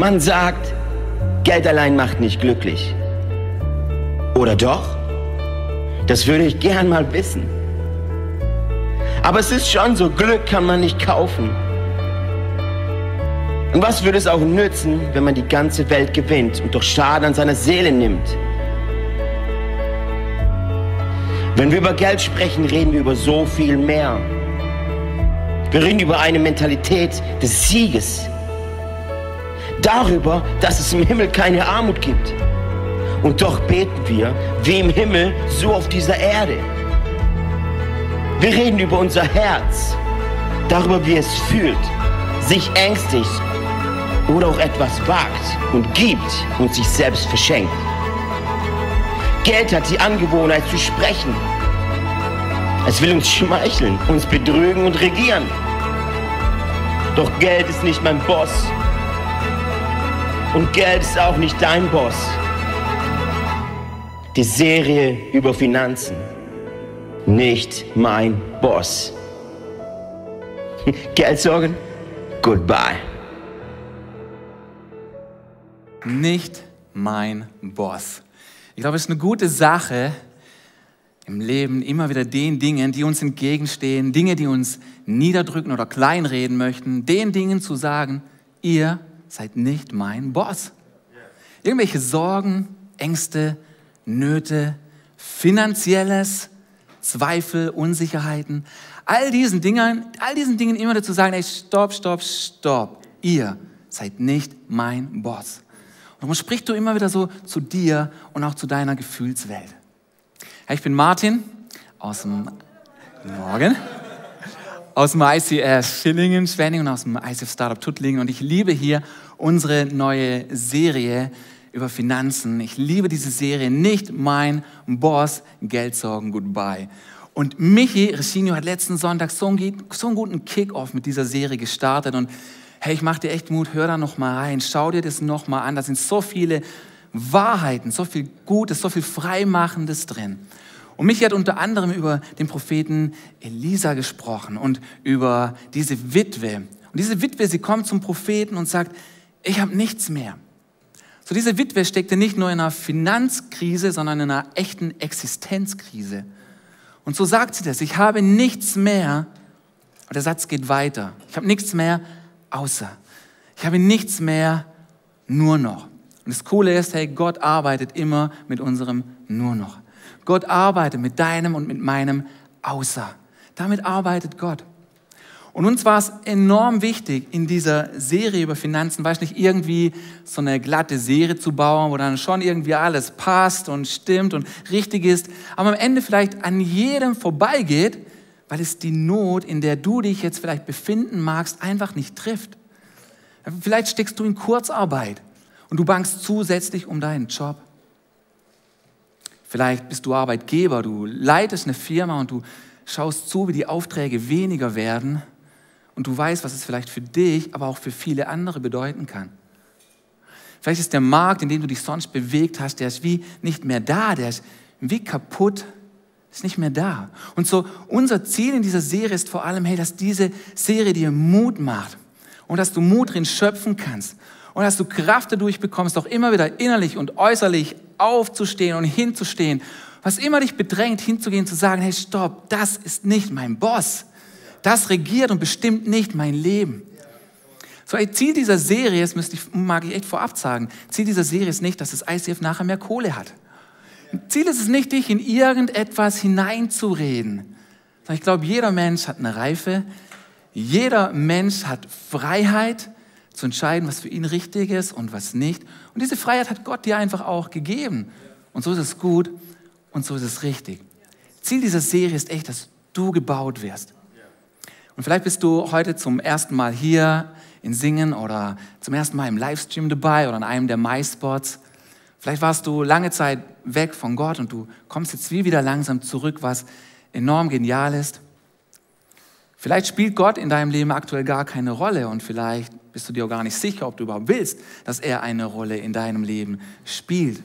Man sagt, Geld allein macht nicht glücklich. Oder doch? Das würde ich gern mal wissen. Aber es ist schon so, Glück kann man nicht kaufen. Und was würde es auch nützen, wenn man die ganze Welt gewinnt und doch Schaden an seiner Seele nimmt? Wenn wir über Geld sprechen, reden wir über so viel mehr. Wir reden über eine Mentalität des Sieges. Darüber, dass es im Himmel keine Armut gibt. Und doch beten wir, wie im Himmel, so auf dieser Erde. Wir reden über unser Herz, darüber, wie es fühlt, sich ängstigt oder auch etwas wagt und gibt und sich selbst verschenkt. Geld hat die Angewohnheit zu sprechen. Es will uns schmeicheln, uns betrügen und regieren. Doch Geld ist nicht mein Boss. Und Geld ist auch nicht dein Boss. Die Serie über Finanzen. Nicht mein Boss. Geldsorgen? Goodbye. Nicht mein Boss. Ich glaube, es ist eine gute Sache im Leben, immer wieder den Dingen, die uns entgegenstehen, Dinge, die uns niederdrücken oder kleinreden möchten, den Dingen zu sagen, ihr seid nicht mein Boss. Irgendwelche Sorgen, Ängste, Nöte, finanzielles, Zweifel, Unsicherheiten, all diesen Dingen, all diesen Dingen immer dazu sagen, ey, stopp, stopp, stopp. Ihr seid nicht mein Boss. Und darum sprichst du immer wieder so zu dir und auch zu deiner Gefühlswelt. Hey, ich bin Martin aus dem Morgen aus dem ICS Schillingen, Schwenning und aus dem ICF Startup Tuttlingen und ich liebe hier unsere neue Serie über Finanzen. Ich liebe diese Serie, nicht mein Boss, Geldsorgen, goodbye. Und Michi Reschinio hat letzten Sonntag so einen, so einen guten Kick-Off mit dieser Serie gestartet und hey, ich mache dir echt Mut, hör da noch mal rein, schau dir das noch mal an. Da sind so viele Wahrheiten, so viel Gutes, so viel Freimachendes drin. Und Michi hat unter anderem über den Propheten Elisa gesprochen und über diese Witwe. Und diese Witwe, sie kommt zum Propheten und sagt, ich habe nichts mehr. So diese Witwe steckte nicht nur in einer Finanzkrise, sondern in einer echten Existenzkrise. Und so sagt sie das, ich habe nichts mehr. Und der Satz geht weiter. Ich habe nichts mehr außer. Ich habe nichts mehr, nur noch. Und das Coole ist, hey, Gott arbeitet immer mit unserem nur noch. Gott arbeitet mit deinem und mit meinem außer. Damit arbeitet Gott. Und uns war es enorm wichtig, in dieser Serie über Finanzen, weiß nicht, irgendwie so eine glatte Serie zu bauen, wo dann schon irgendwie alles passt und stimmt und richtig ist, aber am Ende vielleicht an jedem vorbeigeht, weil es die Not, in der du dich jetzt vielleicht befinden magst, einfach nicht trifft. Vielleicht steckst du in Kurzarbeit und du bangst zusätzlich um deinen Job. Vielleicht bist du Arbeitgeber, du leitest eine Firma und du schaust zu, wie die Aufträge weniger werden und du weißt, was es vielleicht für dich, aber auch für viele andere bedeuten kann. Vielleicht ist der Markt, in dem du dich sonst bewegt hast, der ist wie nicht mehr da, der ist wie kaputt, ist nicht mehr da. Und so unser Ziel in dieser Serie ist vor allem, hey, dass diese Serie dir Mut macht und dass du Mut drin schöpfen kannst und dass du Kraft dadurch bekommst, auch immer wieder innerlich und äußerlich aufzustehen und hinzustehen. Was immer dich bedrängt, hinzugehen, zu sagen, hey, stopp, das ist nicht mein Boss. Das regiert und bestimmt nicht mein Leben. So, ey, Ziel dieser Serie ist, müsste ich, mag ich echt vorab sagen, Ziel dieser Serie ist nicht, dass das ICF nachher mehr Kohle hat. Ziel ist es nicht, dich in irgendetwas hineinzureden. Ich glaube, jeder Mensch hat eine Reife, jeder Mensch hat Freiheit, zu entscheiden, was für ihn richtig ist und was nicht. Und diese Freiheit hat Gott dir einfach auch gegeben. Und so ist es gut und so ist es richtig. Ziel dieser Serie ist echt, dass du gebaut wirst. Und vielleicht bist du heute zum ersten Mal hier in Singen oder zum ersten Mal im Livestream dabei oder an einem der MySpots. Vielleicht warst du lange Zeit weg von Gott und du kommst jetzt wie wieder langsam zurück, was enorm genial ist. Vielleicht spielt Gott in deinem Leben aktuell gar keine Rolle und vielleicht bist du dir auch gar nicht sicher, ob du überhaupt willst, dass er eine Rolle in deinem Leben spielt.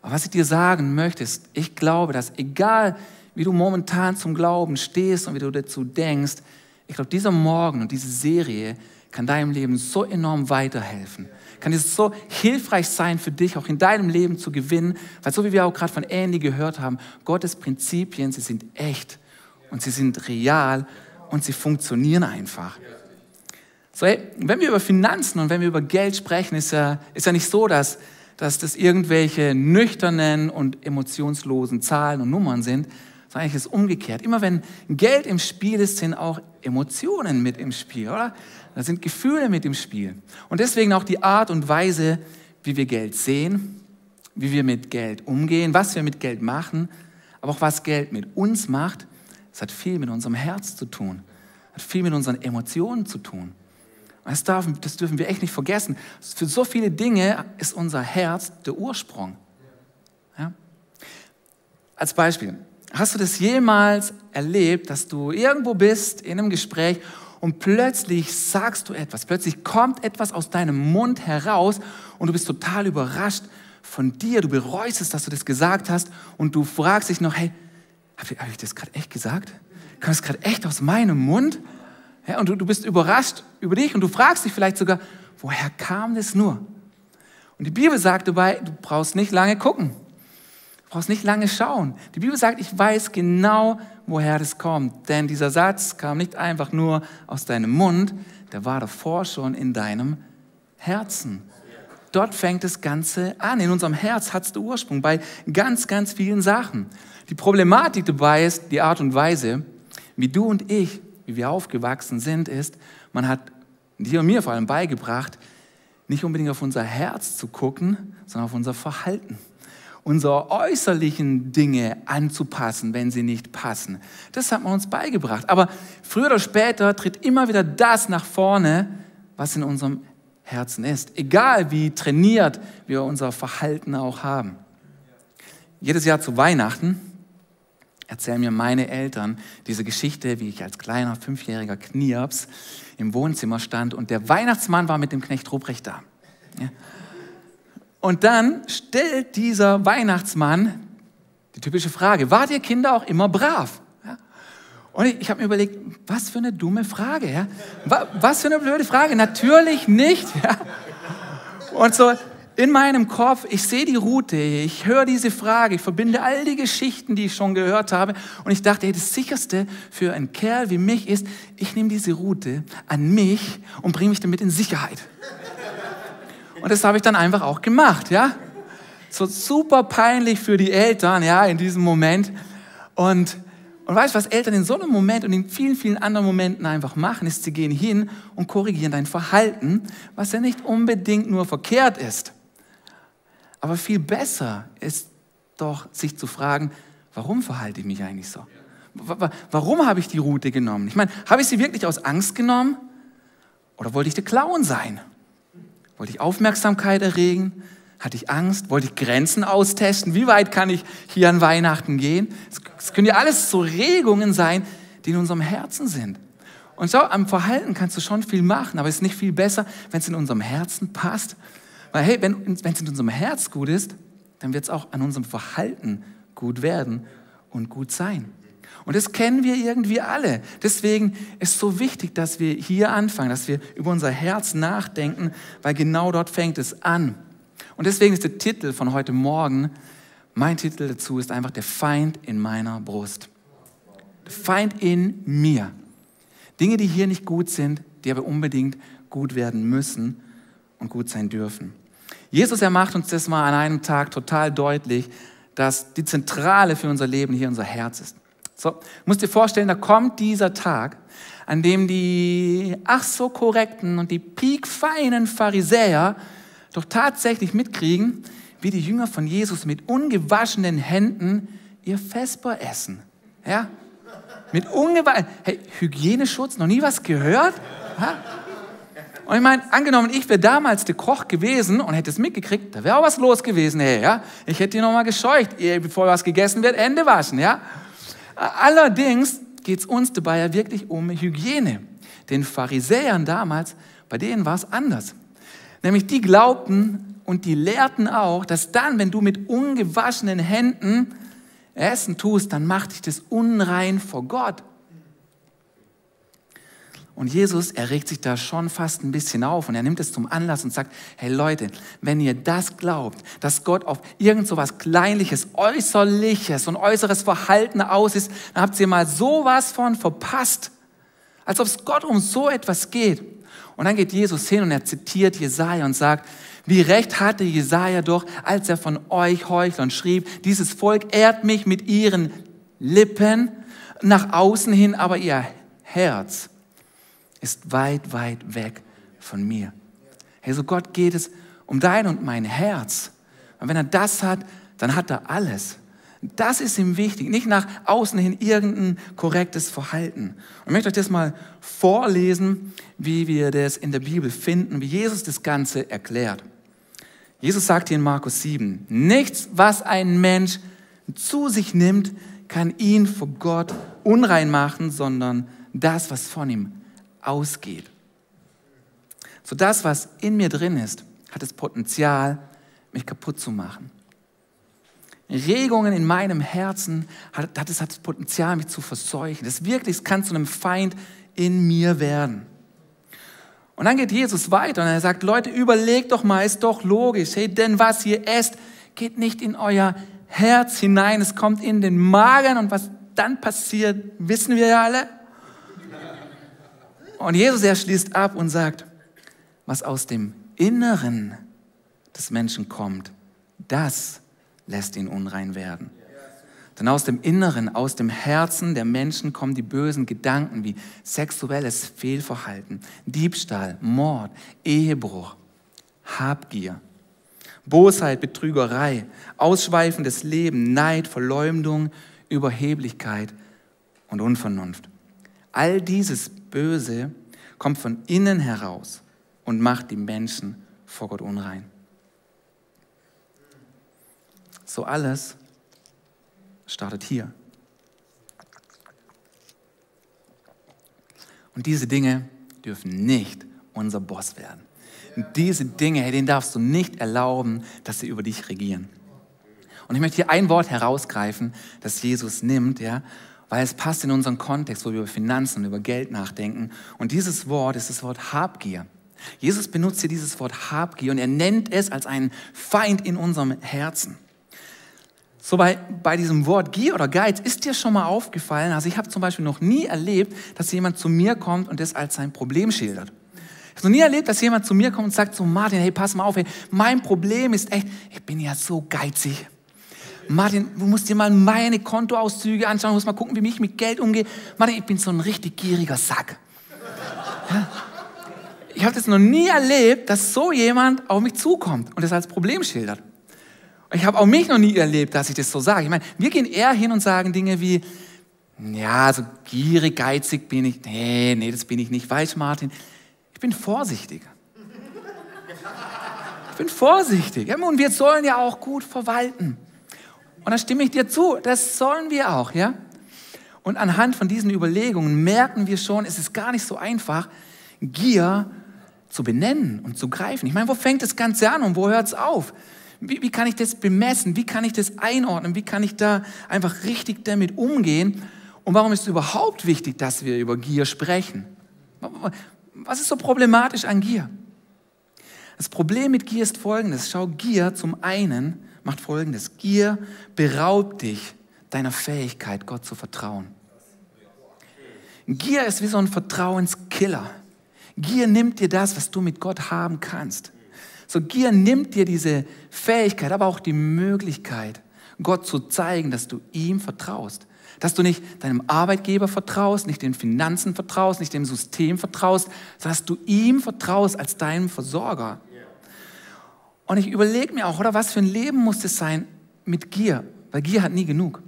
Aber was ich dir sagen möchte, ist, ich glaube, dass egal wie du momentan zum Glauben stehst und wie du dazu denkst, ich glaube, dieser Morgen und diese Serie kann deinem Leben so enorm weiterhelfen. Kann es so hilfreich sein für dich, auch in deinem Leben zu gewinnen, weil so wie wir auch gerade von Andy gehört haben, Gottes Prinzipien, sie sind echt und sie sind real und sie funktionieren einfach. So, hey, wenn wir über Finanzen und wenn wir über Geld sprechen, ist ja, ist ja nicht so, dass, dass das irgendwelche nüchternen und emotionslosen Zahlen und Nummern sind, sondern eigentlich ist es umgekehrt. Immer wenn Geld im Spiel ist, sind auch Emotionen mit im Spiel, oder? Da sind Gefühle mit im Spiel. Und deswegen auch die Art und Weise, wie wir Geld sehen, wie wir mit Geld umgehen, was wir mit Geld machen, aber auch was Geld mit uns macht, das hat viel mit unserem Herz zu tun, hat viel mit unseren Emotionen zu tun. Das, darf, das dürfen wir echt nicht vergessen. Für so viele Dinge ist unser Herz der Ursprung. Ja? Als Beispiel, hast du das jemals erlebt, dass du irgendwo bist in einem Gespräch und plötzlich sagst du etwas, plötzlich kommt etwas aus deinem Mund heraus und du bist total überrascht von dir, du bereust es, dass du das gesagt hast und du fragst dich noch, hey, habe ich, hab ich das gerade echt gesagt? Kam das gerade echt aus meinem Mund? Ja, und du, du bist überrascht über dich und du fragst dich vielleicht sogar, woher kam das nur? Und die Bibel sagt dabei, du brauchst nicht lange gucken. Du brauchst nicht lange schauen. Die Bibel sagt, ich weiß genau, woher das kommt. Denn dieser Satz kam nicht einfach nur aus deinem Mund, der war davor schon in deinem Herzen. Dort fängt das Ganze an. In unserem Herz hat es den Ursprung bei ganz, ganz vielen Sachen. Die Problematik dabei ist die Art und Weise, wie du und ich, wie wir aufgewachsen sind, ist, man hat dir und mir vor allem beigebracht, nicht unbedingt auf unser Herz zu gucken, sondern auf unser Verhalten unsere äußerlichen Dinge anzupassen, wenn sie nicht passen. Das hat man uns beigebracht. Aber früher oder später tritt immer wieder das nach vorne, was in unserem Herzen ist. Egal wie trainiert wir unser Verhalten auch haben. Jedes Jahr zu Weihnachten erzählen mir meine Eltern diese Geschichte, wie ich als kleiner fünfjähriger Knirps im Wohnzimmer stand und der Weihnachtsmann war mit dem Knecht Ruprecht da. Ja. Und dann stellt dieser Weihnachtsmann die typische Frage, wart ihr Kinder auch immer brav? Ja? Und ich, ich habe mir überlegt, was für eine dumme Frage. Ja? Was für eine blöde Frage. Natürlich nicht. Und so in meinem Kopf, ich sehe die Route, ich höre diese Frage, ich verbinde all die Geschichten, die ich schon gehört habe. Und ich dachte, hey, das Sicherste für einen Kerl wie mich ist, ich nehme diese Route an mich und bringe mich damit in Sicherheit. Und das habe ich dann einfach auch gemacht, ja. So super peinlich für die Eltern, ja, in diesem Moment. Und, und weißt du, was Eltern in so einem Moment und in vielen, vielen anderen Momenten einfach machen, ist, sie gehen hin und korrigieren dein Verhalten, was ja nicht unbedingt nur verkehrt ist. Aber viel besser ist doch, sich zu fragen, warum verhalte ich mich eigentlich so? Warum habe ich die Route genommen? Ich meine, habe ich sie wirklich aus Angst genommen? Oder wollte ich der Clown sein? Wollte ich Aufmerksamkeit erregen? Hatte ich Angst? Wollte ich Grenzen austesten? Wie weit kann ich hier an Weihnachten gehen? Es können ja alles so Regungen sein, die in unserem Herzen sind. Und so am Verhalten kannst du schon viel machen, aber es ist nicht viel besser, wenn es in unserem Herzen passt. Weil hey, wenn es in unserem Herz gut ist, dann wird es auch an unserem Verhalten gut werden und gut sein. Und das kennen wir irgendwie alle. Deswegen ist es so wichtig, dass wir hier anfangen, dass wir über unser Herz nachdenken, weil genau dort fängt es an. Und deswegen ist der Titel von heute Morgen, mein Titel dazu ist einfach der Feind in meiner Brust. Der Feind in mir. Dinge, die hier nicht gut sind, die aber unbedingt gut werden müssen und gut sein dürfen. Jesus, er macht uns das mal an einem Tag total deutlich, dass die Zentrale für unser Leben hier unser Herz ist. So, musst dir vorstellen, da kommt dieser Tag, an dem die ach so korrekten und die piekfeinen Pharisäer doch tatsächlich mitkriegen, wie die Jünger von Jesus mit ungewaschenen Händen ihr Vesper essen. Ja? Mit ungewaschenen, hey, Hygieneschutz, noch nie was gehört? Ja? Und ich meine, angenommen, ich wäre damals der Koch gewesen und hätte es mitgekriegt, da wäre auch was los gewesen, hey, ja? Ich hätte die nochmal gescheucht, bevor was gegessen wird, Hände waschen, ja? Allerdings geht es uns dabei ja wirklich um Hygiene. Den Pharisäern damals, bei denen war es anders. Nämlich die glaubten und die lehrten auch, dass dann, wenn du mit ungewaschenen Händen Essen tust, dann macht dich das unrein vor Gott. Und Jesus, er regt sich da schon fast ein bisschen auf und er nimmt es zum Anlass und sagt, hey Leute, wenn ihr das glaubt, dass Gott auf irgend so was Kleinliches, Äußerliches und äußeres Verhalten aus ist, dann habt ihr mal sowas von verpasst. Als ob es Gott um so etwas geht. Und dann geht Jesus hin und er zitiert Jesaja und sagt, wie recht hatte Jesaja doch, als er von euch Heuchlern schrieb, dieses Volk ehrt mich mit ihren Lippen nach außen hin, aber ihr Herz ist weit, weit weg von mir. Hey, so Gott geht es um dein und mein Herz. Und wenn er das hat, dann hat er alles. Das ist ihm wichtig, nicht nach außen hin irgendein korrektes Verhalten. Und ich möchte euch das mal vorlesen, wie wir das in der Bibel finden, wie Jesus das Ganze erklärt. Jesus sagt hier in Markus 7, nichts, was ein Mensch zu sich nimmt, kann ihn vor Gott unrein machen, sondern das, was von ihm ausgeht. So das, was in mir drin ist, hat das Potenzial, mich kaputt zu machen. Regungen in meinem Herzen hat, hat das Potenzial, mich zu verseuchen. Das wirklich, kann zu einem Feind in mir werden. Und dann geht Jesus weiter und er sagt, Leute, überlegt doch mal, ist doch logisch, hey, denn was ihr esst, geht nicht in euer Herz hinein, es kommt in den Magen und was dann passiert, wissen wir ja alle. Und Jesus, er schließt ab und sagt, was aus dem Inneren des Menschen kommt, das lässt ihn unrein werden. Denn aus dem Inneren, aus dem Herzen der Menschen kommen die bösen Gedanken wie sexuelles Fehlverhalten, Diebstahl, Mord, Ehebruch, Habgier, Bosheit, Betrügerei, ausschweifendes Leben, Neid, Verleumdung, Überheblichkeit und Unvernunft. All dieses Böse kommt von innen heraus und macht die Menschen vor Gott unrein. So alles startet hier. Und diese Dinge dürfen nicht unser Boss werden. Und diese Dinge, hey, denen darfst du nicht erlauben, dass sie über dich regieren. Und ich möchte hier ein Wort herausgreifen, das Jesus nimmt, ja, weil es passt in unseren Kontext, wo wir über Finanzen und über Geld nachdenken. Und dieses Wort ist das Wort Habgier. Jesus benutzt hier dieses Wort Habgier und er nennt es als einen Feind in unserem Herzen. So bei, bei diesem Wort Gier oder Geiz ist dir schon mal aufgefallen, also ich habe zum Beispiel noch nie erlebt, dass jemand zu mir kommt und das als sein Problem schildert. Ich habe noch nie erlebt, dass jemand zu mir kommt und sagt so, Martin, hey, pass mal auf, hey, mein Problem ist echt, ich bin ja so geizig. Martin, du musst dir mal meine Kontoauszüge anschauen, du musst mal gucken, wie ich mit Geld umgehe. Martin, ich bin so ein richtig gieriger Sack. Ich habe das noch nie erlebt, dass so jemand auf mich zukommt und das als Problem schildert. Ich habe auch mich noch nie erlebt, dass ich das so sage. Ich meine, wir gehen eher hin und sagen Dinge wie, ja, so gierig, geizig bin ich. Nee, nee, das bin ich nicht. Weißt Martin, ich bin vorsichtig. Ich bin vorsichtig. Ja, und wir sollen ja auch gut verwalten. Und da stimme ich dir zu, das sollen wir auch, ja? Und anhand von diesen Überlegungen merken wir schon, es ist gar nicht so einfach, Gier zu benennen und zu greifen. Ich meine, wo fängt das Ganze an und wo hört es auf? Wie, wie kann ich das bemessen? Wie kann ich das einordnen? Wie kann ich da einfach richtig damit umgehen? Und warum ist es überhaupt wichtig, dass wir über Gier sprechen? Was ist so problematisch an Gier? Das Problem mit Gier ist folgendes. Schau, Gier zum einen macht folgendes. Gier beraubt dich deiner Fähigkeit, Gott zu vertrauen. Gier ist wie so ein Vertrauenskiller. Gier nimmt dir das, was du mit Gott haben kannst. So Gier nimmt dir diese Fähigkeit, aber auch die Möglichkeit, Gott zu zeigen, dass du ihm vertraust. Dass du nicht deinem Arbeitgeber vertraust, nicht den Finanzen vertraust, nicht dem System vertraust, sondern dass du ihm vertraust als deinem Versorger. Und ich überlege mir auch, oder was für ein Leben muss es sein mit Gier? Weil Gier hat nie genug.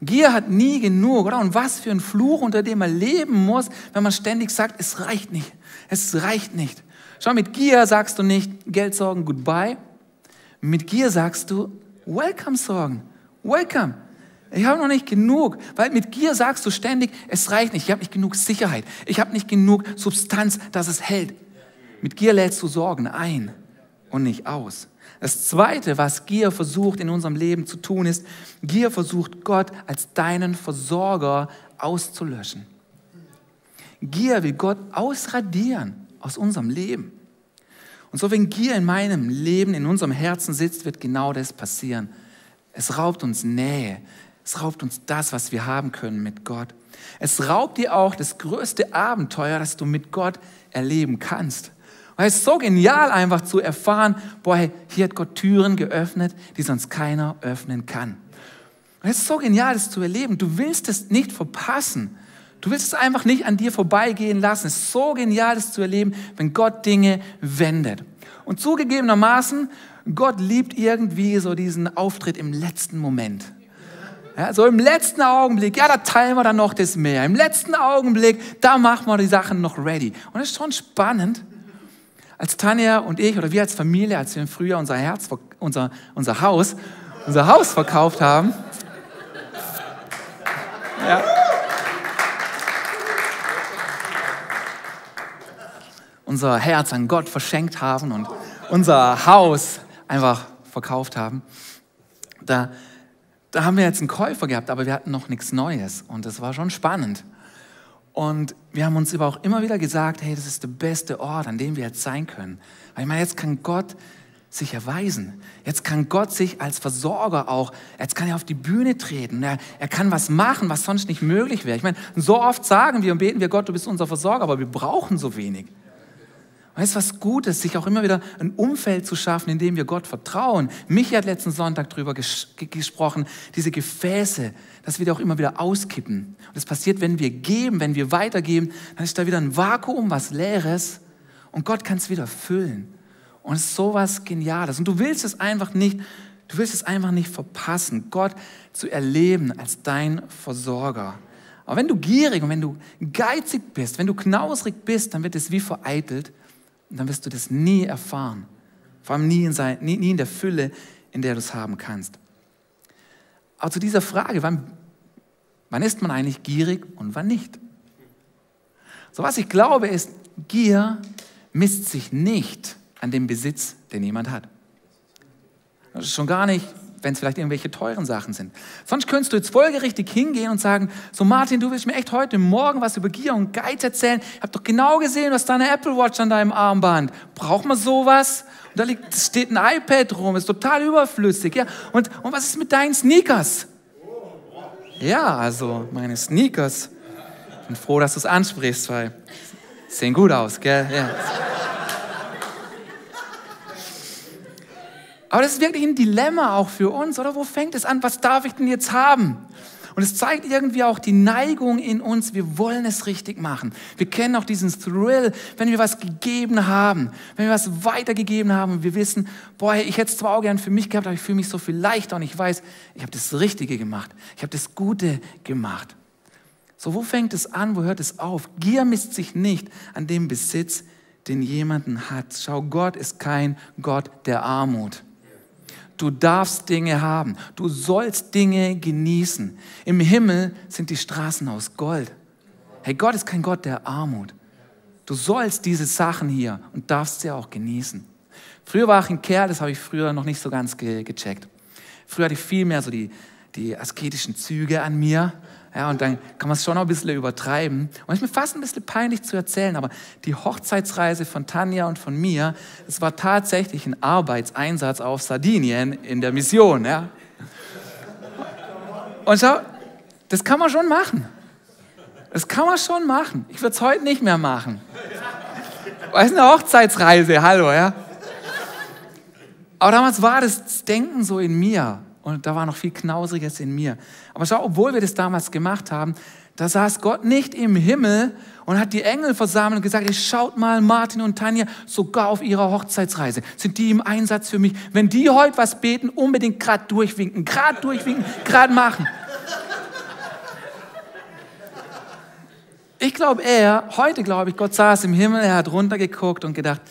Gier hat nie genug, oder? Und was für ein Fluch, unter dem man leben muss, wenn man ständig sagt, es reicht nicht, es reicht nicht. Schau, mit Gier sagst du nicht Geldsorgen goodbye. Mit Gier sagst du Welcome Sorgen. Welcome. Ich habe noch nicht genug, weil mit Gier sagst du ständig, es reicht nicht, ich habe nicht genug Sicherheit, ich habe nicht genug Substanz, dass es hält. Mit Gier lädst du Sorgen ein und nicht aus. Das Zweite, was Gier versucht in unserem Leben zu tun, ist, Gier versucht Gott als deinen Versorger auszulöschen. Gier will Gott ausradieren aus unserem Leben. Und so, wenn Gier in meinem Leben, in unserem Herzen sitzt, wird genau das passieren. Es raubt uns Nähe. Es raubt uns das, was wir haben können mit Gott. Es raubt dir auch das größte Abenteuer, das du mit Gott erleben kannst. Und es ist so genial, einfach zu erfahren, boah, hier hat Gott Türen geöffnet, die sonst keiner öffnen kann. Und es ist so genial, das zu erleben. Du willst es nicht verpassen. Du willst es einfach nicht an dir vorbeigehen lassen. Es ist so genial, das zu erleben, wenn Gott Dinge wendet. Und zugegebenermaßen, Gott liebt irgendwie so diesen Auftritt im letzten Moment. Ja, so im letzten Augenblick, ja, da teilen wir dann noch das Meer. Im letzten Augenblick, da machen wir die Sachen noch ready. Und es ist schon spannend, als Tanja und ich oder wir als Familie, als wir im Frühjahr unser Herz, unser, unser Haus, unser Haus verkauft haben. Ja. unser Herz an Gott verschenkt haben und unser Haus einfach verkauft haben. Da, da haben wir jetzt einen Käufer gehabt, aber wir hatten noch nichts Neues und das war schon spannend. Und wir haben uns aber auch immer wieder gesagt, hey, das ist der beste Ort, an dem wir jetzt sein können. Weil ich meine, jetzt kann Gott sich erweisen. Jetzt kann Gott sich als Versorger auch, jetzt kann er auf die Bühne treten. Er, er kann was machen, was sonst nicht möglich wäre. Ich meine, so oft sagen wir und beten wir, Gott, du bist unser Versorger, aber wir brauchen so wenig. Weißt du, was Gutes, sich auch immer wieder ein Umfeld zu schaffen, in dem wir Gott vertrauen. Michi hat letzten Sonntag darüber ges gesprochen, diese Gefäße, dass wir die auch immer wieder auskippen. Und das passiert, wenn wir geben, wenn wir weitergeben, dann ist da wieder ein Vakuum, was Leeres und Gott kann es wieder füllen. Und es ist sowas Geniales. Und du willst es einfach nicht, du willst es einfach nicht verpassen, Gott zu erleben als dein Versorger. Aber wenn du gierig und wenn du geizig bist, wenn du knausrig bist, dann wird es wie vereitelt und dann wirst du das nie erfahren. Vor allem nie in, sein, nie, nie in der Fülle, in der du es haben kannst. Aber zu dieser Frage, wann, wann ist man eigentlich gierig und wann nicht? So was ich glaube ist, Gier misst sich nicht an dem Besitz, den jemand hat. Das ist schon gar nicht wenn es vielleicht irgendwelche teuren Sachen sind. Sonst könntest du jetzt folgerichtig hingehen und sagen, so Martin, du willst mir echt heute Morgen was über Gier und Geiz erzählen. Ich habe doch genau gesehen, was deine Apple Watch an deinem Armband. Braucht man sowas? Da liegt, steht ein iPad rum, ist total überflüssig. Ja? Und, und was ist mit deinen Sneakers? Ja, also meine Sneakers. Ich bin froh, dass du es ansprichst, weil sehen gut aus, gell? Ja. Aber das ist wirklich ein Dilemma auch für uns, oder? Wo fängt es an? Was darf ich denn jetzt haben? Und es zeigt irgendwie auch die Neigung in uns. Wir wollen es richtig machen. Wir kennen auch diesen Thrill, wenn wir was gegeben haben, wenn wir was weitergegeben haben und wir wissen, boah, ich hätte es zwar auch gern für mich gehabt, aber ich fühle mich so viel leichter und ich weiß, ich habe das Richtige gemacht. Ich habe das Gute gemacht. So, wo fängt es an? Wo hört es auf? Gier misst sich nicht an dem Besitz, den jemanden hat. Schau, Gott ist kein Gott der Armut. Du darfst Dinge haben. Du sollst Dinge genießen. Im Himmel sind die Straßen aus Gold. Hey, Gott ist kein Gott der Armut. Du sollst diese Sachen hier und darfst sie auch genießen. Früher war ich ein Kerl, das habe ich früher noch nicht so ganz ge gecheckt. Früher hatte ich viel mehr so die, die asketischen Züge an mir. Ja, und dann kann man es schon noch ein bisschen übertreiben. Und es ist mir fast ein bisschen peinlich zu erzählen, aber die Hochzeitsreise von Tanja und von mir, es war tatsächlich ein Arbeitseinsatz auf Sardinien in der Mission. Ja. Und schau, das kann man schon machen. Das kann man schon machen. Ich würde es heute nicht mehr machen. Weil es eine Hochzeitsreise, hallo, ja. Aber damals war das Denken so in mir. Und da war noch viel Knausriges in mir. Aber schau, obwohl wir das damals gemacht haben, da saß Gott nicht im Himmel und hat die Engel versammelt und gesagt, schaut mal, Martin und Tanja, sogar auf ihrer Hochzeitsreise sind die im Einsatz für mich. Wenn die heute was beten, unbedingt gerade durchwinken, gerade durchwinken, gerade machen. Ich glaube er, heute glaube ich, Gott saß im Himmel, er hat runtergeguckt und gedacht,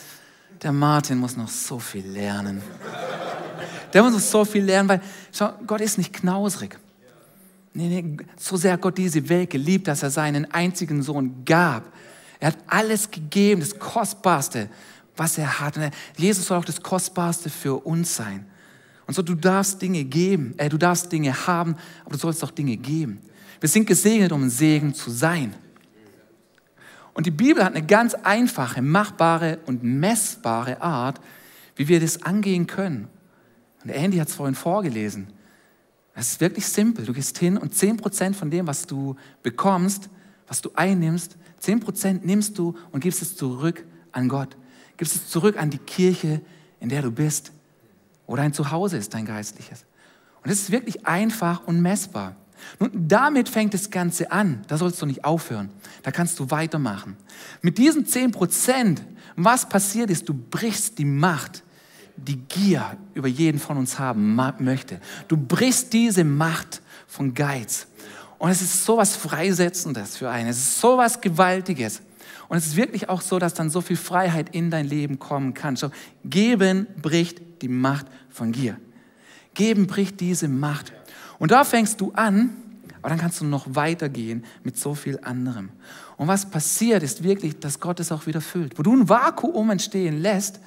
der Martin muss noch so viel lernen. Der muss uns so viel lernen, weil schau, Gott ist nicht knausrig. Nee, nee, so sehr hat Gott diese Welt geliebt, dass er seinen einzigen Sohn gab. Er hat alles gegeben, das Kostbarste, was er hat. Und Jesus soll auch das Kostbarste für uns sein. Und so, du darfst Dinge geben, äh, du darfst Dinge haben, aber du sollst auch Dinge geben. Wir sind gesegnet, um ein Segen zu sein. Und die Bibel hat eine ganz einfache, machbare und messbare Art, wie wir das angehen können. Und Andy hat es vorhin vorgelesen. Es ist wirklich simpel. Du gehst hin und 10% von dem, was du bekommst, was du einnimmst, 10% nimmst du und gibst es zurück an Gott. Gibst es zurück an die Kirche, in der du bist. Wo dein Zuhause ist, dein geistliches. Und es ist wirklich einfach und messbar. Nun, damit fängt das Ganze an. Da sollst du nicht aufhören. Da kannst du weitermachen. Mit diesen 10%, was passiert ist, du brichst die Macht, die Gier über jeden von uns haben möchte. Du brichst diese Macht von Geiz. Und es ist so was Freisetzendes für einen. Es ist so was Gewaltiges. Und es ist wirklich auch so, dass dann so viel Freiheit in dein Leben kommen kann. So, geben bricht die Macht von Gier. Geben bricht diese Macht. Und da fängst du an, aber dann kannst du noch weitergehen mit so viel anderem. Und was passiert, ist wirklich, dass Gott es auch wieder füllt. Wo du ein Vakuum entstehen lässt,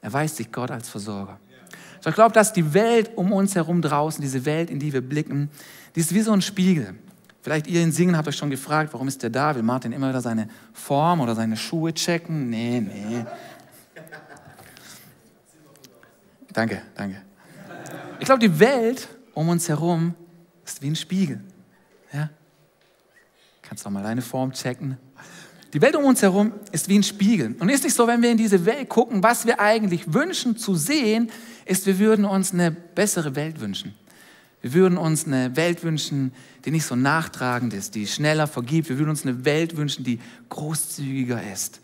erweist sich Gott als Versorger. So, ich glaube, dass die Welt um uns herum draußen, diese Welt, in die wir blicken, die ist wie so ein Spiegel. Vielleicht ihr in Singen habt euch schon gefragt, warum ist der da? Will Martin immer wieder seine Form oder seine Schuhe checken? Nee, nee. Danke, danke. Ich glaube, die Welt um uns herum ist wie ein Spiegel. Ja? Kannst du mal deine Form checken? Die Welt um uns herum ist wie ein Spiegel. Und ist nicht so, wenn wir in diese Welt gucken, was wir eigentlich wünschen zu sehen, ist, wir würden uns eine bessere Welt wünschen. Wir würden uns eine Welt wünschen, die nicht so nachtragend ist, die schneller vergibt. Wir würden uns eine Welt wünschen, die großzügiger ist,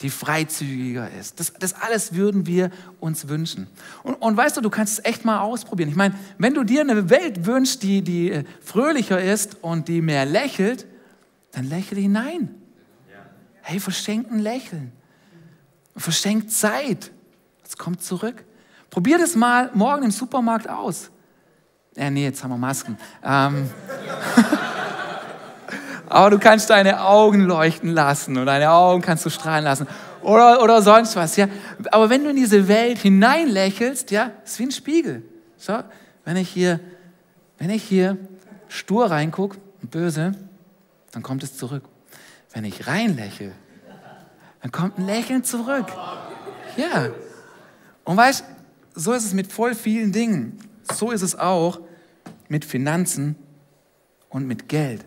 die freizügiger ist. Das, das alles würden wir uns wünschen. Und, und weißt du, du kannst es echt mal ausprobieren. Ich meine, wenn du dir eine Welt wünschst, die, die äh, fröhlicher ist und die mehr lächelt, dann lächle hinein. Hey, verschenkt ein Lächeln. Verschenkt Zeit. Es kommt zurück. Probier das mal morgen im Supermarkt aus. Äh, nee, jetzt haben wir Masken. Ähm. Aber du kannst deine Augen leuchten lassen und deine Augen kannst du strahlen lassen. Oder, oder sonst was, ja. Aber wenn du in diese Welt hineinlächelst, ja, ist wie ein Spiegel. So, wenn ich hier, wenn ich hier stur reingucke und böse, dann kommt es zurück. Wenn ich reinlächle, dann kommt ein Lächeln zurück. Ja. Und weißt, so ist es mit voll vielen Dingen. So ist es auch mit Finanzen und mit Geld.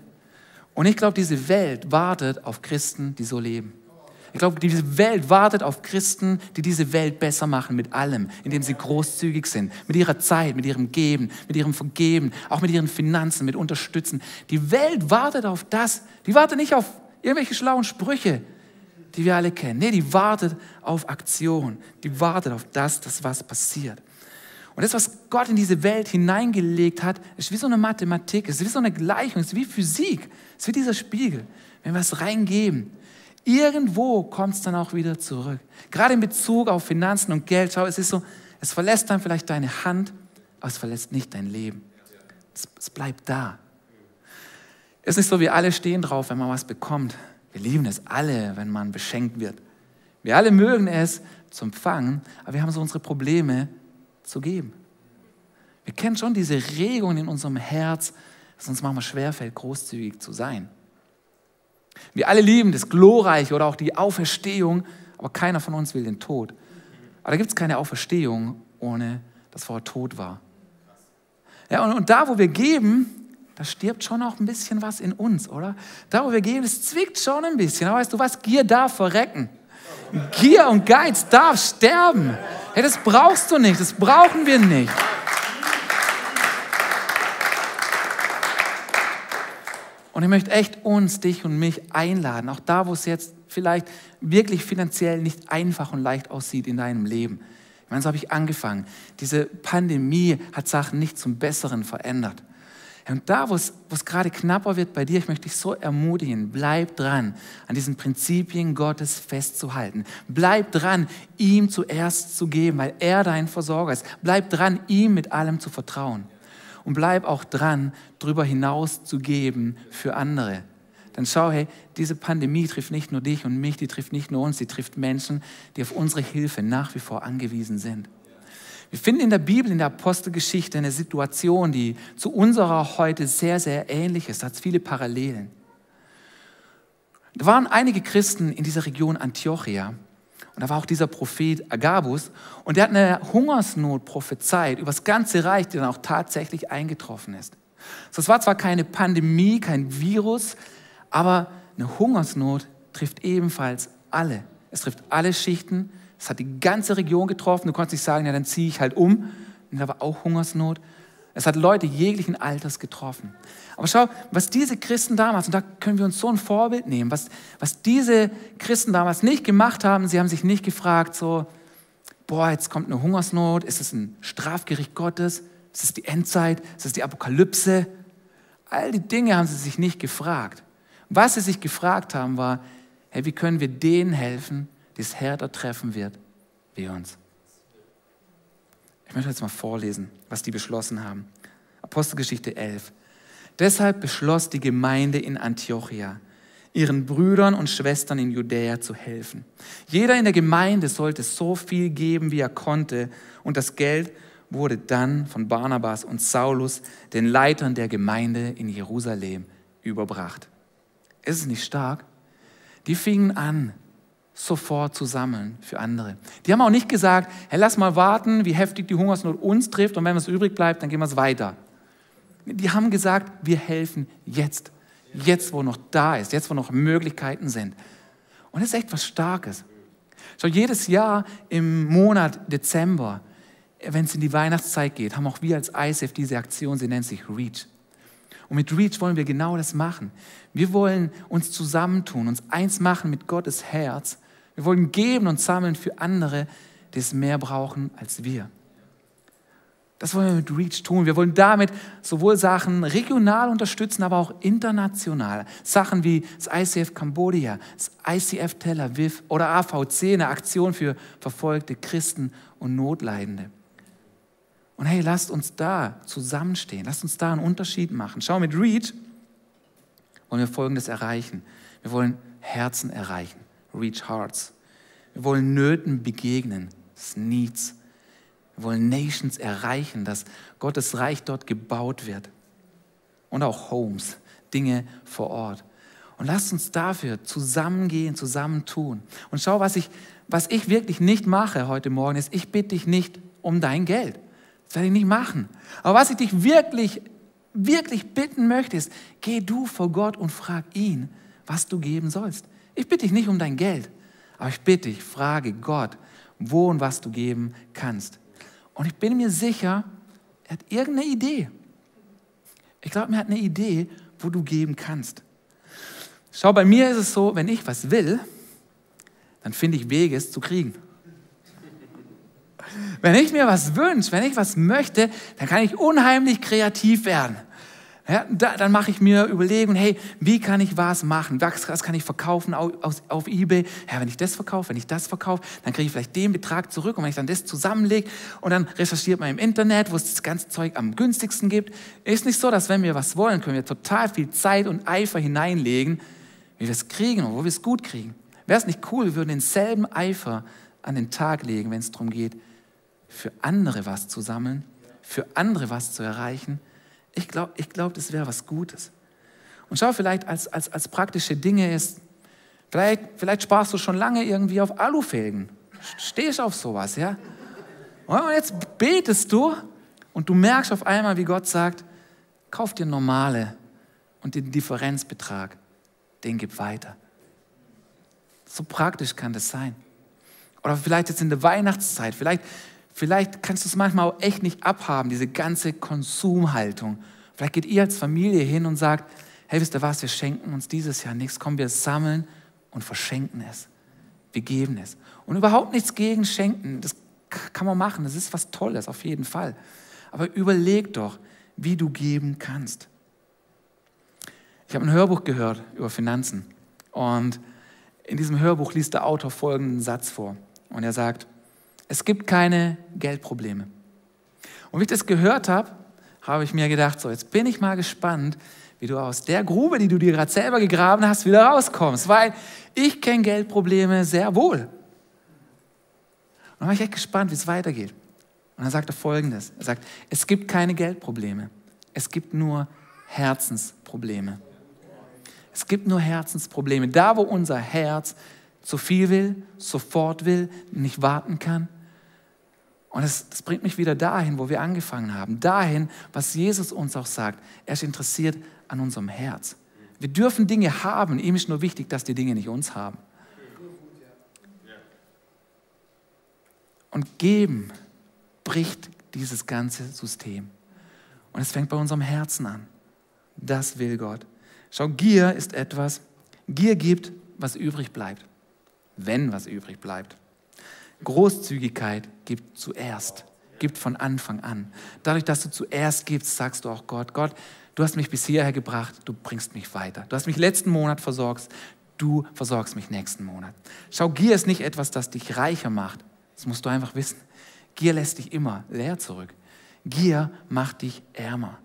Und ich glaube, diese Welt wartet auf Christen, die so leben. Ich glaube, diese Welt wartet auf Christen, die diese Welt besser machen mit allem, indem sie großzügig sind, mit ihrer Zeit, mit ihrem Geben, mit ihrem Vergeben, auch mit ihren Finanzen, mit Unterstützen. Die Welt wartet auf das. Die wartet nicht auf irgendwelche schlauen Sprüche, die wir alle kennen. Nee, die wartet auf Aktion. Die wartet auf das, dass was passiert. Und das, was Gott in diese Welt hineingelegt hat, ist wie so eine Mathematik, ist wie so eine Gleichung, ist wie Physik, ist wie dieser Spiegel. Wenn wir es reingeben, irgendwo kommt es dann auch wieder zurück. Gerade in Bezug auf Finanzen und Geld, schau, es ist so, es verlässt dann vielleicht deine Hand, aber es verlässt nicht dein Leben. Es, es bleibt da. Es ist nicht so, wir alle stehen drauf, wenn man was bekommt. Wir lieben es alle, wenn man beschenkt wird. Wir alle mögen es zu empfangen, aber wir haben so unsere Probleme zu geben. Wir kennen schon diese Regungen in unserem Herz, dass uns manchmal schwerfällt, großzügig zu sein. Wir alle lieben das Glorreiche oder auch die Auferstehung, aber keiner von uns will den Tod. Aber da gibt es keine Auferstehung, ohne dass vorher Tod war. Ja, und, und da, wo wir geben, da stirbt schon auch ein bisschen was in uns, oder? Da, wo wir gehen, es zwickt schon ein bisschen. Aber weißt du was? Gier darf verrecken. Gier und Geiz darf sterben. Hey, das brauchst du nicht, das brauchen wir nicht. Und ich möchte echt uns, dich und mich einladen, auch da, wo es jetzt vielleicht wirklich finanziell nicht einfach und leicht aussieht in deinem Leben. Ich meine, so habe ich angefangen. Diese Pandemie hat Sachen nicht zum Besseren verändert. Und da, wo es, wo es gerade knapper wird bei dir, ich möchte dich so ermutigen, bleib dran, an diesen Prinzipien Gottes festzuhalten. Bleib dran, ihm zuerst zu geben, weil er dein Versorger ist. Bleib dran, ihm mit allem zu vertrauen. Und bleib auch dran, darüber hinaus zu geben für andere. Dann schau, hey, diese Pandemie trifft nicht nur dich und mich, die trifft nicht nur uns, die trifft Menschen, die auf unsere Hilfe nach wie vor angewiesen sind. Wir finden in der Bibel, in der Apostelgeschichte eine Situation, die zu unserer heute sehr, sehr ähnlich ist. Da hat viele Parallelen. Da waren einige Christen in dieser Region Antiochia. Und da war auch dieser Prophet Agabus. Und der hat eine Hungersnot prophezeit über das ganze Reich, die dann auch tatsächlich eingetroffen ist. So, es war zwar keine Pandemie, kein Virus, aber eine Hungersnot trifft ebenfalls alle. Es trifft alle Schichten. Es hat die ganze Region getroffen. Du konntest nicht sagen, ja, dann ziehe ich halt um. Und da war auch Hungersnot. Es hat Leute jeglichen Alters getroffen. Aber schau, was diese Christen damals, und da können wir uns so ein Vorbild nehmen, was, was diese Christen damals nicht gemacht haben, sie haben sich nicht gefragt, so, boah, jetzt kommt eine Hungersnot, ist es ein Strafgericht Gottes, ist es die Endzeit, ist es die Apokalypse? All die Dinge haben sie sich nicht gefragt. Was sie sich gefragt haben, war, hey, wie können wir denen helfen, es härter treffen wird wie uns? Ich möchte jetzt mal vorlesen, was die beschlossen haben. Apostelgeschichte 11. Deshalb beschloss die Gemeinde in Antiochia, ihren Brüdern und Schwestern in Judäa zu helfen. Jeder in der Gemeinde sollte so viel geben, wie er konnte, und das Geld wurde dann von Barnabas und Saulus, den Leitern der Gemeinde in Jerusalem, überbracht. Ist es nicht stark? Die fingen an, sofort zu sammeln für andere. Die haben auch nicht gesagt, hey, lass mal warten, wie heftig die Hungersnot uns trifft und wenn was übrig bleibt, dann gehen wir es weiter. Die haben gesagt, wir helfen jetzt. Jetzt, wo noch da ist, jetzt, wo noch Möglichkeiten sind. Und das ist echt was Starkes. So jedes Jahr im Monat Dezember, wenn es in die Weihnachtszeit geht, haben auch wir als ISF diese Aktion, sie nennt sich REACH. Und mit REACH wollen wir genau das machen. Wir wollen uns zusammentun, uns eins machen mit Gottes Herz. Wir wollen geben und sammeln für andere, die es mehr brauchen als wir. Das wollen wir mit REACH tun. Wir wollen damit sowohl Sachen regional unterstützen, aber auch international. Sachen wie das ICF Cambodia, das ICF Tel Aviv oder AVC, eine Aktion für verfolgte Christen und Notleidende. Und hey, lasst uns da zusammenstehen. Lasst uns da einen Unterschied machen. Schau, mit REACH wollen wir Folgendes erreichen. Wir wollen Herzen erreichen. Reach Hearts. Wir wollen Nöten begegnen. Needs. Wir wollen Nations erreichen, dass Gottes Reich dort gebaut wird. Und auch Homes, Dinge vor Ort. Und lasst uns dafür zusammengehen, zusammentun. Und schau, was ich, was ich wirklich nicht mache heute Morgen, ist, ich bitte dich nicht um dein Geld. Das werde ich nicht machen. Aber was ich dich wirklich, wirklich bitten möchte, ist, geh du vor Gott und frag ihn, was du geben sollst. Ich bitte dich nicht um dein Geld, aber ich bitte dich, frage Gott, wo und was du geben kannst. Und ich bin mir sicher, er hat irgendeine Idee. Ich glaube, er hat eine Idee, wo du geben kannst. Schau, bei mir ist es so, wenn ich was will, dann finde ich Wege, es zu kriegen. Wenn ich mir was wünsche, wenn ich was möchte, dann kann ich unheimlich kreativ werden. Ja, da, dann mache ich mir Überlegungen, hey, wie kann ich was machen? Was, kann ich verkaufen auf, auf, auf, Ebay? Ja, wenn ich das verkaufe, wenn ich das verkaufe, dann kriege ich vielleicht den Betrag zurück. Und wenn ich dann das zusammenlege und dann recherchiert man im Internet, wo es das ganze Zeug am günstigsten gibt, ist nicht so, dass wenn wir was wollen, können wir total viel Zeit und Eifer hineinlegen, wie wir es kriegen und wo wir es gut kriegen. Wäre es nicht cool, wir würden denselben Eifer an den Tag legen, wenn es darum geht, für andere was zu sammeln, für andere was zu erreichen, ich glaube, ich glaub, das wäre was Gutes. Und schau, vielleicht als, als, als praktische Dinge ist, vielleicht, vielleicht sparst du schon lange irgendwie auf Alufelgen. Stehst auf sowas, ja? Und jetzt betest du und du merkst auf einmal, wie Gott sagt, kauf dir normale und den Differenzbetrag, den gib weiter. So praktisch kann das sein. Oder vielleicht jetzt in der Weihnachtszeit, vielleicht Vielleicht kannst du es manchmal auch echt nicht abhaben, diese ganze Konsumhaltung. Vielleicht geht ihr als Familie hin und sagt, hey, wisst ihr was, wir schenken uns dieses Jahr nichts, komm, wir sammeln und verschenken es. Wir geben es. Und überhaupt nichts gegen Schenken, das kann man machen, das ist was Tolles, auf jeden Fall. Aber überleg doch, wie du geben kannst. Ich habe ein Hörbuch gehört über Finanzen und in diesem Hörbuch liest der Autor folgenden Satz vor. Und er sagt, es gibt keine Geldprobleme. Und wie ich das gehört habe, habe ich mir gedacht, so jetzt bin ich mal gespannt, wie du aus der Grube, die du dir gerade selber gegraben hast, wieder rauskommst, weil ich kenne Geldprobleme sehr wohl. Und dann war ich echt gespannt, wie es weitergeht. Und dann sagt er folgendes: Er sagt, es gibt keine Geldprobleme, es gibt nur Herzensprobleme. Es gibt nur Herzensprobleme. Da, wo unser Herz zu viel will, sofort will, nicht warten kann. Und das, das bringt mich wieder dahin, wo wir angefangen haben. Dahin, was Jesus uns auch sagt. Er ist interessiert an unserem Herz. Wir dürfen Dinge haben. Ihm ist nur wichtig, dass die Dinge nicht uns haben. Und geben bricht dieses ganze System. Und es fängt bei unserem Herzen an. Das will Gott. Schau, Gier ist etwas, Gier gibt, was übrig bleibt. Wenn was übrig bleibt. Großzügigkeit gibt zuerst, gibt von Anfang an. Dadurch, dass du zuerst gibst, sagst du auch Gott, Gott, du hast mich bis hierher gebracht, du bringst mich weiter. Du hast mich letzten Monat versorgt, du versorgst mich nächsten Monat. Schau, Gier ist nicht etwas, das dich reicher macht. Das musst du einfach wissen. Gier lässt dich immer leer zurück. Gier macht dich ärmer.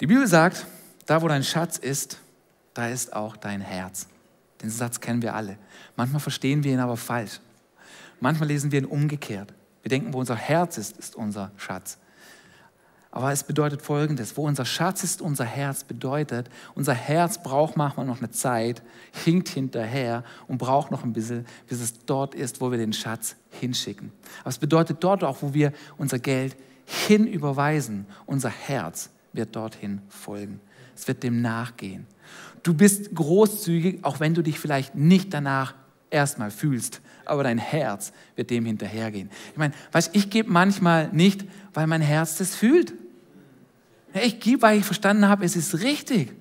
Die Bibel sagt, da wo dein Schatz ist, da ist auch dein Herz. Den Satz kennen wir alle. Manchmal verstehen wir ihn aber falsch. Manchmal lesen wir ihn umgekehrt. Wir denken, wo unser Herz ist, ist unser Schatz. Aber es bedeutet Folgendes, wo unser Schatz ist, unser Herz bedeutet, unser Herz braucht manchmal noch eine Zeit, hinkt hinterher und braucht noch ein bisschen, bis es dort ist, wo wir den Schatz hinschicken. Aber es bedeutet dort auch, wo wir unser Geld hinüberweisen, unser Herz wird dorthin folgen. Es wird dem nachgehen. Du bist großzügig, auch wenn du dich vielleicht nicht danach erstmal fühlst, aber dein Herz wird dem hinterhergehen. Ich meine, weißt, ich gebe manchmal nicht, weil mein Herz das fühlt. Ich gebe, weil ich verstanden habe, es ist richtig.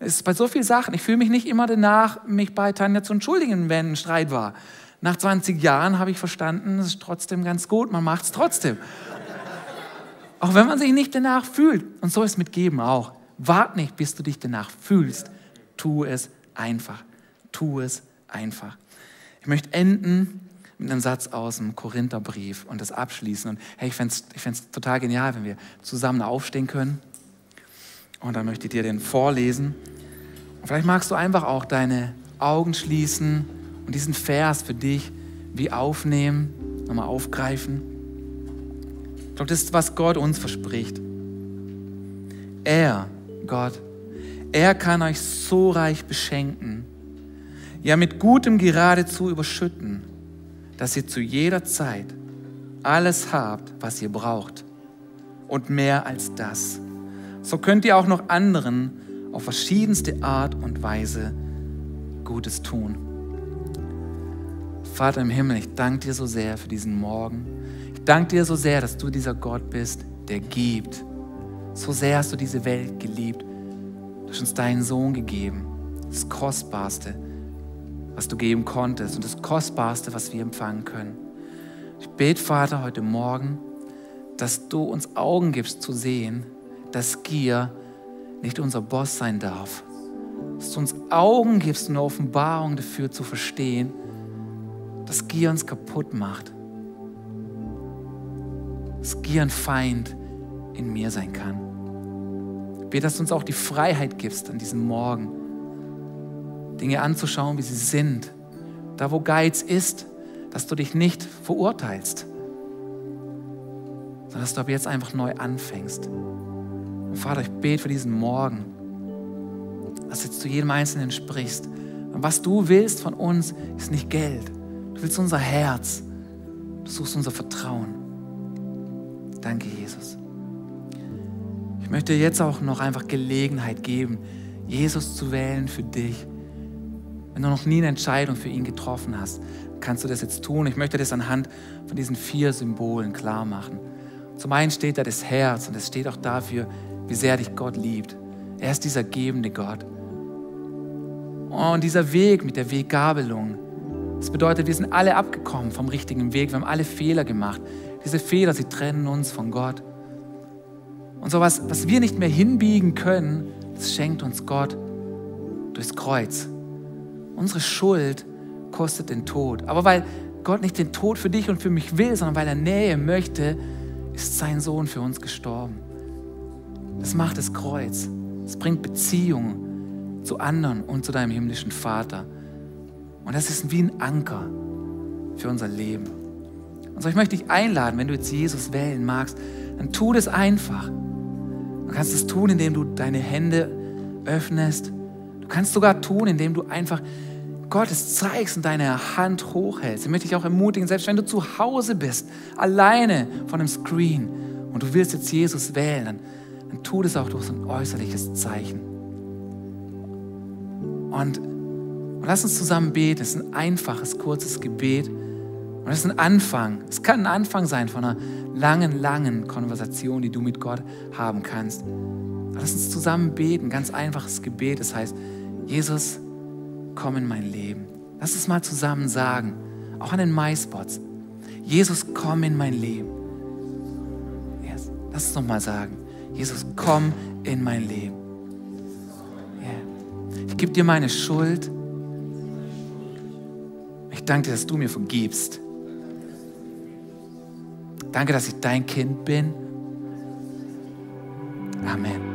Es ist bei so vielen Sachen. Ich fühle mich nicht immer danach, mich bei Tanja zu entschuldigen, wenn ein Streit war. Nach 20 Jahren habe ich verstanden, es ist trotzdem ganz gut, man macht es trotzdem. Auch wenn man sich nicht danach fühlt. Und so ist mit Geben auch. Wart nicht, bis du dich danach fühlst. Tu es einfach. Tu es einfach. Ich möchte enden mit einem Satz aus dem Korintherbrief und das abschließen. Und hey, ich fände es ich total genial, wenn wir zusammen aufstehen können. Und dann möchte ich dir den vorlesen. Und vielleicht magst du einfach auch deine Augen schließen und diesen Vers für dich wie aufnehmen, nochmal aufgreifen. Ich glaube, das ist, was Gott uns verspricht. Er, Gott, er kann euch so reich beschenken, ja mit Gutem geradezu überschütten, dass ihr zu jeder Zeit alles habt, was ihr braucht und mehr als das. So könnt ihr auch noch anderen auf verschiedenste Art und Weise Gutes tun. Vater im Himmel, ich danke dir so sehr für diesen Morgen. Ich danke dir so sehr, dass du dieser Gott bist, der gibt. So sehr hast du diese Welt geliebt. Du hast uns deinen Sohn gegeben, das Kostbarste, was du geben konntest und das Kostbarste, was wir empfangen können. Ich bete, Vater, heute Morgen, dass du uns Augen gibst zu sehen, dass Gier nicht unser Boss sein darf. Dass du uns Augen gibst und eine Offenbarung dafür zu verstehen, dass Gier uns kaputt macht dass Gier ein Feind in mir sein kann. Bete, dass du uns auch die Freiheit gibst an diesem Morgen, Dinge anzuschauen, wie sie sind. Da, wo Geiz ist, dass du dich nicht verurteilst, sondern dass du ab jetzt einfach neu anfängst. Und Vater, ich bete für diesen Morgen, dass jetzt zu jedem Einzelnen sprichst. Und was du willst von uns, ist nicht Geld. Du willst unser Herz. Du suchst unser Vertrauen. Danke, Jesus. Ich möchte jetzt auch noch einfach Gelegenheit geben, Jesus zu wählen für dich. Wenn du noch nie eine Entscheidung für ihn getroffen hast, kannst du das jetzt tun. Ich möchte das anhand von diesen vier Symbolen klar machen. Zum einen steht da das Herz und es steht auch dafür, wie sehr dich Gott liebt. Er ist dieser gebende Gott. Und dieser Weg mit der Weggabelung, das bedeutet, wir sind alle abgekommen vom richtigen Weg, wir haben alle Fehler gemacht. Diese Fehler, sie trennen uns von Gott. Und so was, was wir nicht mehr hinbiegen können, das schenkt uns Gott durchs Kreuz. Unsere Schuld kostet den Tod. Aber weil Gott nicht den Tod für dich und für mich will, sondern weil er Nähe möchte, ist sein Sohn für uns gestorben. Das macht das Kreuz. Es bringt Beziehung zu anderen und zu deinem himmlischen Vater. Und das ist wie ein Anker für unser Leben. Und so, ich möchte dich einladen, wenn du jetzt Jesus wählen magst, dann tu das einfach. Du kannst es tun, indem du deine Hände öffnest. Du kannst sogar tun, indem du einfach Gottes zeigst und deine Hand hochhältst. Ich möchte dich auch ermutigen, selbst wenn du zu Hause bist, alleine von einem Screen und du willst jetzt Jesus wählen, dann, dann tu das auch durch so ein äußerliches Zeichen. Und, und lass uns zusammen beten. Es ist ein einfaches, kurzes Gebet. Und es ist ein Anfang. Es kann ein Anfang sein von einer langen, langen Konversation, die du mit Gott haben kannst. Lass uns zusammen beten. Ganz einfaches Gebet. Das heißt, Jesus, komm in mein Leben. Lass es mal zusammen sagen, auch an den MySpots. Jesus, komm in mein Leben. Yes. Lass es nochmal sagen. Jesus, komm in mein Leben. Yeah. Ich gebe dir meine Schuld. Ich danke dir, dass du mir vergibst. Danke, dass ich dein Kind bin. Amen.